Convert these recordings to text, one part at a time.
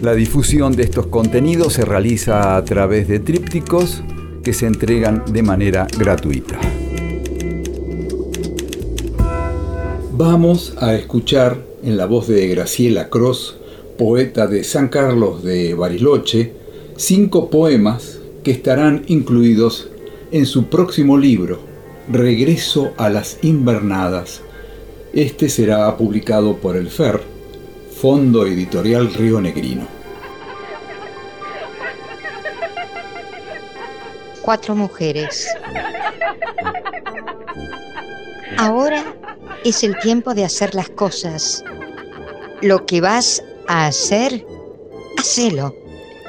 La difusión de estos contenidos se realiza a través de trípticos que se entregan de manera gratuita. Vamos a escuchar en la voz de Graciela Cross, poeta de San Carlos de Bariloche, cinco poemas que estarán incluidos en su próximo libro, Regreso a las Invernadas. Este será publicado por el FER, Fondo Editorial Río Negrino. Cuatro mujeres. Ahora es el tiempo de hacer las cosas. Lo que vas a hacer, hacelo.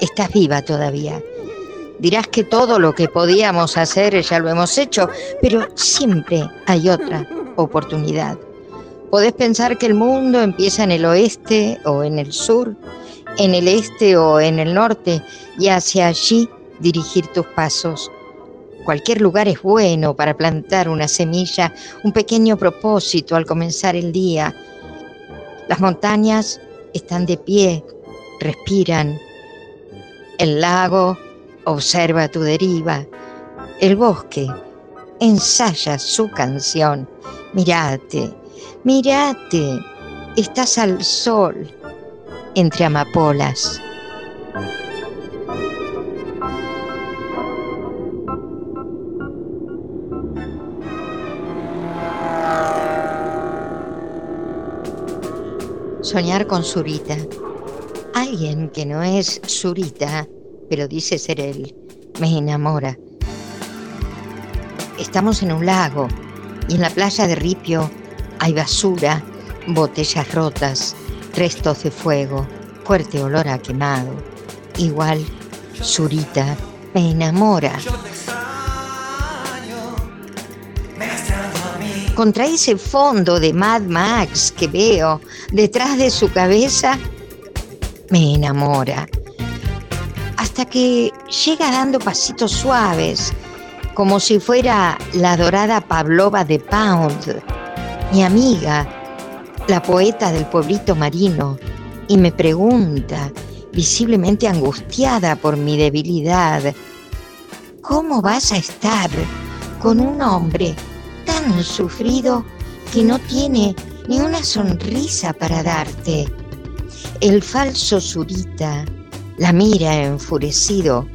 Estás viva todavía. Dirás que todo lo que podíamos hacer ya lo hemos hecho, pero siempre hay otra oportunidad. Podés pensar que el mundo empieza en el oeste o en el sur, en el este o en el norte, y hacia allí dirigir tus pasos. Cualquier lugar es bueno para plantar una semilla, un pequeño propósito al comenzar el día. Las montañas están de pie, respiran. El lago observa tu deriva. El bosque ensaya su canción. Mírate, mírate, estás al sol entre amapolas. soñar con Zurita. Alguien que no es Zurita, pero dice ser él, me enamora. Estamos en un lago y en la playa de Ripio hay basura, botellas rotas, restos de fuego, fuerte olor a quemado. Igual, Zurita me enamora. contra ese fondo de Mad Max que veo detrás de su cabeza, me enamora. Hasta que llega dando pasitos suaves, como si fuera la dorada Pavlova de Pound, mi amiga, la poeta del pueblito marino, y me pregunta, visiblemente angustiada por mi debilidad, ¿cómo vas a estar con un hombre tan sufrido que no tiene ni una sonrisa para darte. El falso Zurita la mira enfurecido.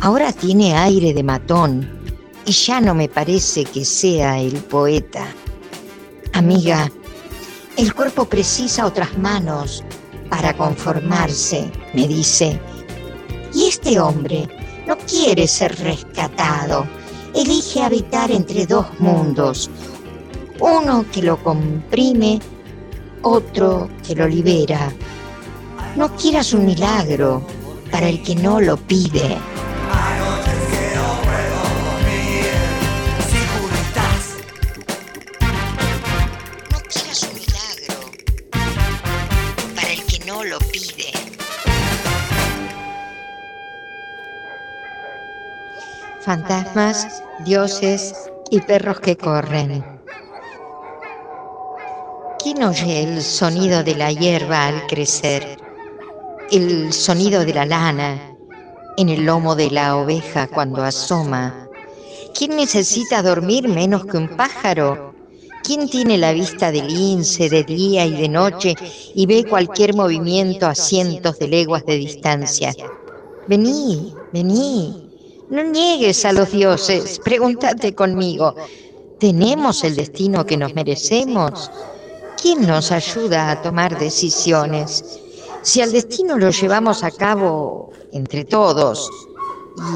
Ahora tiene aire de matón y ya no me parece que sea el poeta. Amiga, el cuerpo precisa otras manos para conformarse, me dice. Y este hombre no quiere ser rescatado elige habitar entre dos mundos, uno que lo comprime, otro que lo libera. No quieras un milagro para el que no lo pide. Fantasmas, dioses y perros que corren. ¿Quién oye el sonido de la hierba al crecer? El sonido de la lana en el lomo de la oveja cuando asoma. ¿Quién necesita dormir menos que un pájaro? ¿Quién tiene la vista del lince de día y de noche y ve cualquier movimiento a cientos de leguas de distancia? Vení, vení, no niegues a los dioses, pregúntate conmigo. ¿Tenemos el destino que nos merecemos? ¿Quién nos ayuda a tomar decisiones? Si al destino lo llevamos a cabo entre todos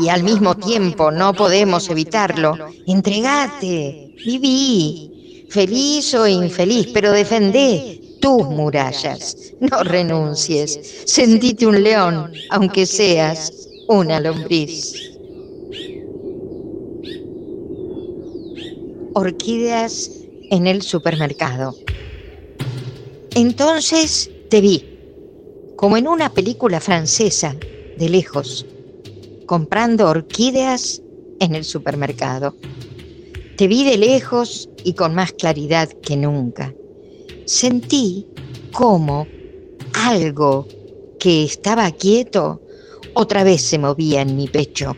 y al mismo tiempo no podemos evitarlo, entregate, viví, feliz o infeliz, pero defendé tus murallas. No renuncies, sentite un león, aunque seas una lombriz. Orquídeas en el supermercado. Entonces te vi, como en una película francesa, de lejos, comprando orquídeas en el supermercado. Te vi de lejos y con más claridad que nunca. Sentí como algo que estaba quieto otra vez se movía en mi pecho.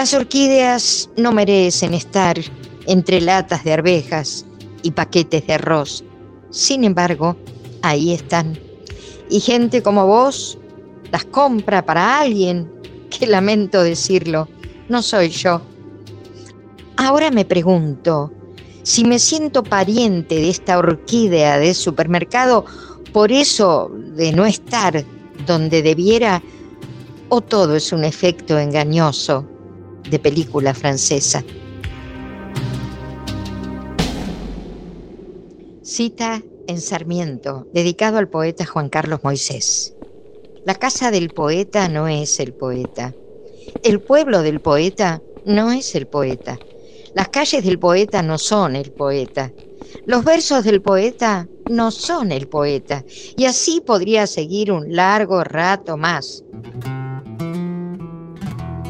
Las orquídeas no merecen estar entre latas de arvejas y paquetes de arroz. Sin embargo, ahí están. Y gente como vos las compra para alguien que lamento decirlo, no soy yo. Ahora me pregunto, si me siento pariente de esta orquídea de supermercado, por eso de no estar donde debiera, o todo es un efecto engañoso de película francesa. Cita en Sarmiento, dedicado al poeta Juan Carlos Moisés. La casa del poeta no es el poeta. El pueblo del poeta no es el poeta. Las calles del poeta no son el poeta. Los versos del poeta no son el poeta. Y así podría seguir un largo rato más.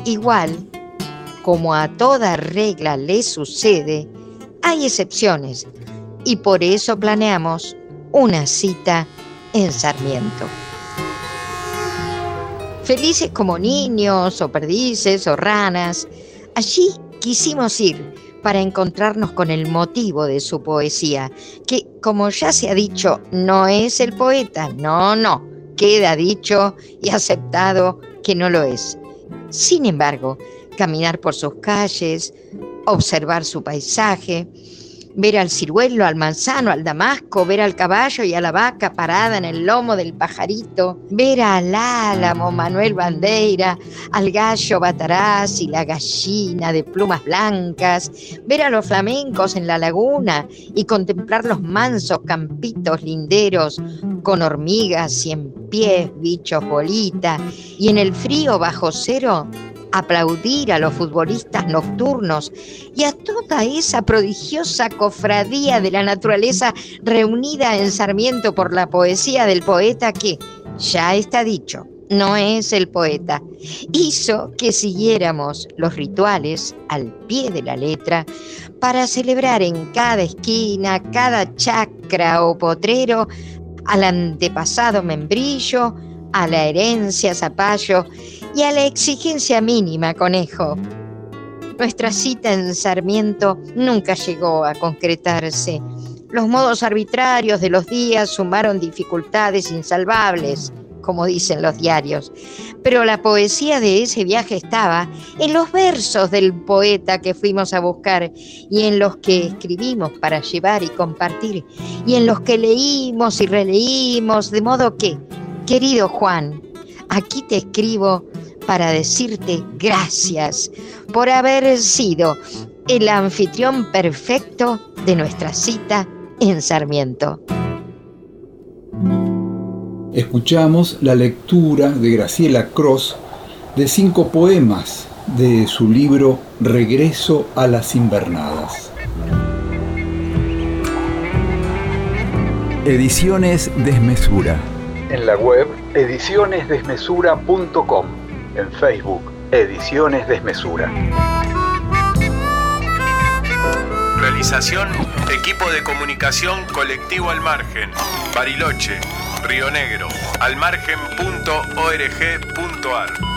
Igual, como a toda regla le sucede, hay excepciones. Y por eso planeamos una cita en Sarmiento. Felices como niños o perdices o ranas, allí quisimos ir para encontrarnos con el motivo de su poesía, que como ya se ha dicho, no es el poeta, no, no, queda dicho y aceptado que no lo es. Sin embargo, caminar por sus calles, observar su paisaje, ver al ciruelo, al manzano, al damasco, ver al caballo y a la vaca parada en el lomo del pajarito, ver al álamo Manuel Bandeira, al gallo Bataraz y la gallina de plumas blancas, ver a los flamencos en la laguna y contemplar los mansos campitos linderos con hormigas y en pies, bichos bolita, y en el frío bajo cero aplaudir a los futbolistas nocturnos y a toda esa prodigiosa cofradía de la naturaleza reunida en Sarmiento por la poesía del poeta que, ya está dicho, no es el poeta, hizo que siguiéramos los rituales al pie de la letra para celebrar en cada esquina, cada chacra o potrero al antepasado membrillo, a la herencia zapallo y a la exigencia mínima, conejo. Nuestra cita en Sarmiento nunca llegó a concretarse. Los modos arbitrarios de los días sumaron dificultades insalvables, como dicen los diarios. Pero la poesía de ese viaje estaba en los versos del poeta que fuimos a buscar y en los que escribimos para llevar y compartir y en los que leímos y releímos, de modo que, querido Juan, aquí te escribo para decirte gracias por haber sido el anfitrión perfecto de nuestra cita en Sarmiento. Escuchamos la lectura de Graciela Cross de cinco poemas de su libro Regreso a las Invernadas. Ediciones Desmesura. En la web edicionesdesmesura.com en Facebook, Ediciones Desmesura. Realización, equipo de comunicación colectivo al margen, Bariloche, Río Negro, almargen.org.ar.